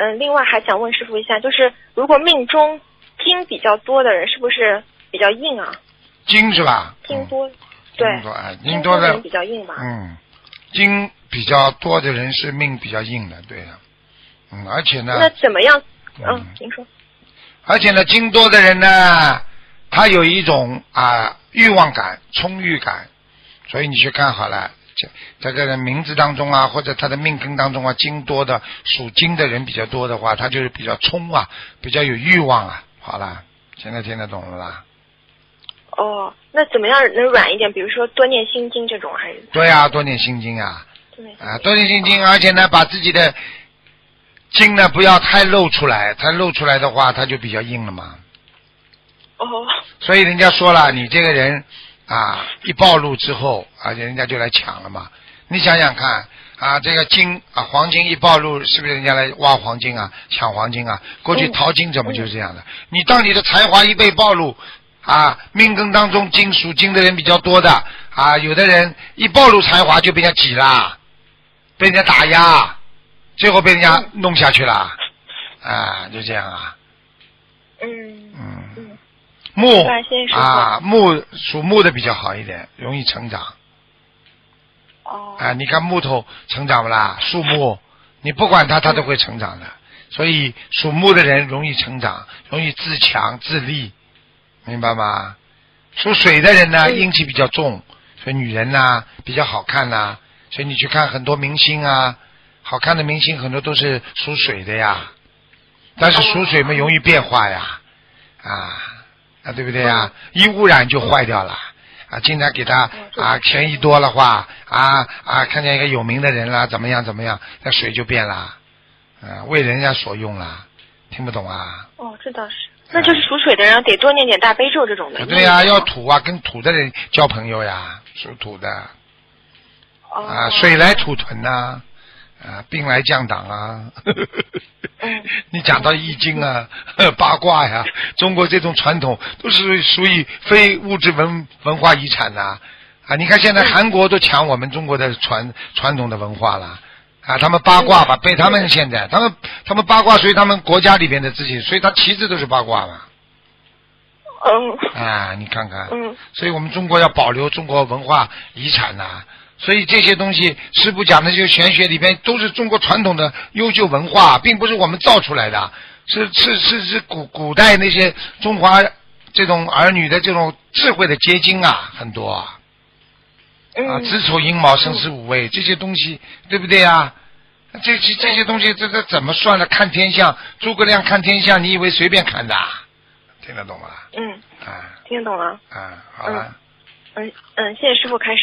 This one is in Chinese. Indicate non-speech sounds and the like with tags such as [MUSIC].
嗯，另外还想问师傅一下，就是如果命中金比较多的人，是不是比较硬啊？金是吧？金多，对金，多啊，金金多的的人比较硬吧？嗯，金比较多的人是命比较硬的，对的。嗯，而且呢，那怎么样？嗯嗯，您说。而且呢，金多的人呢，他有一种啊欲望感、充裕感，所以你去看好了，这这个人名字当中啊，或者他的命根当中啊，金多的属金的人比较多的话，他就是比较冲啊，比较有欲望啊。好了，现在听得懂了啦？哦，那怎么样能软一点？比如说多念心经这种，还是对啊，多念心经啊，对啊，多念心经，而且呢，把自己的经呢不要太露出来，太露出来的话，它就比较硬了嘛。哦，所以人家说了，你这个人啊，一暴露之后，而且人家就来抢了嘛。你想想看啊，这个金啊，黄金一暴露，是不是人家来挖黄金啊，抢黄金啊？过去淘金怎么就是这样的？你当你的才华一被暴露啊，命根当中金属金的人比较多的啊，有的人一暴露才华就被人家挤啦，被人家打压，最后被人家弄下去了，啊，就这样啊，木啊，木属木的比较好一点，容易成长哦，啊。你看木头成长不啦？树木，你不管它，它都会成长的。所以属木的人容易成长，容易自强自立，明白吗？属水的人呢，嗯阴气比较重，所以女人呐、比较好看呐、所以你去看很多明星啊，好看的明星很多都是属水的呀。但是属水嘛，容易变化呀，啊啊，对不对呀？一污染就坏掉了啊！经常给他嗯啊钱一多的话啊啊，看见一个有名的人啦，怎么样怎么样，那水就变了，啊，为人家所用啦，听不懂啊？哦，这倒是，那就是属水的人得多念点大悲咒这种的。对呀、要土啊，跟土的人交朋友呀，属土的哦啊，水来土屯呐、啊，兵来将挡啊。嗯 [LAUGHS] 你讲到易经啊、[LAUGHS] 八卦呀，中国这种传统都是属于非物质文文化遗产呐、啊。你看现在韩国都抢我们中国的传传统的文化了。啊，他们八卦吧，被他们现在他们他们八卦属于他们国家里边的事情，所以他旗帜都是八卦嘛。嗯。啊，你看看，嗯。所以我们中国要保留中国文化遗产呐、所以这些东西，师傅讲的这些玄学里边都是中国传统的优秀文化，并不是我们造出来的，是是是是古古代那些中华这种儿女的这种智慧的结晶啊，很多啊，啊，嗯，子丑寅卯申巳午未这些东西，对不对啊？这这这些东西，这这怎么算的？看天象，诸葛亮看天象，你以为随便看的啊？听得懂吗？嗯，啊听得懂了。啊，好了。嗯嗯，谢谢师傅开始。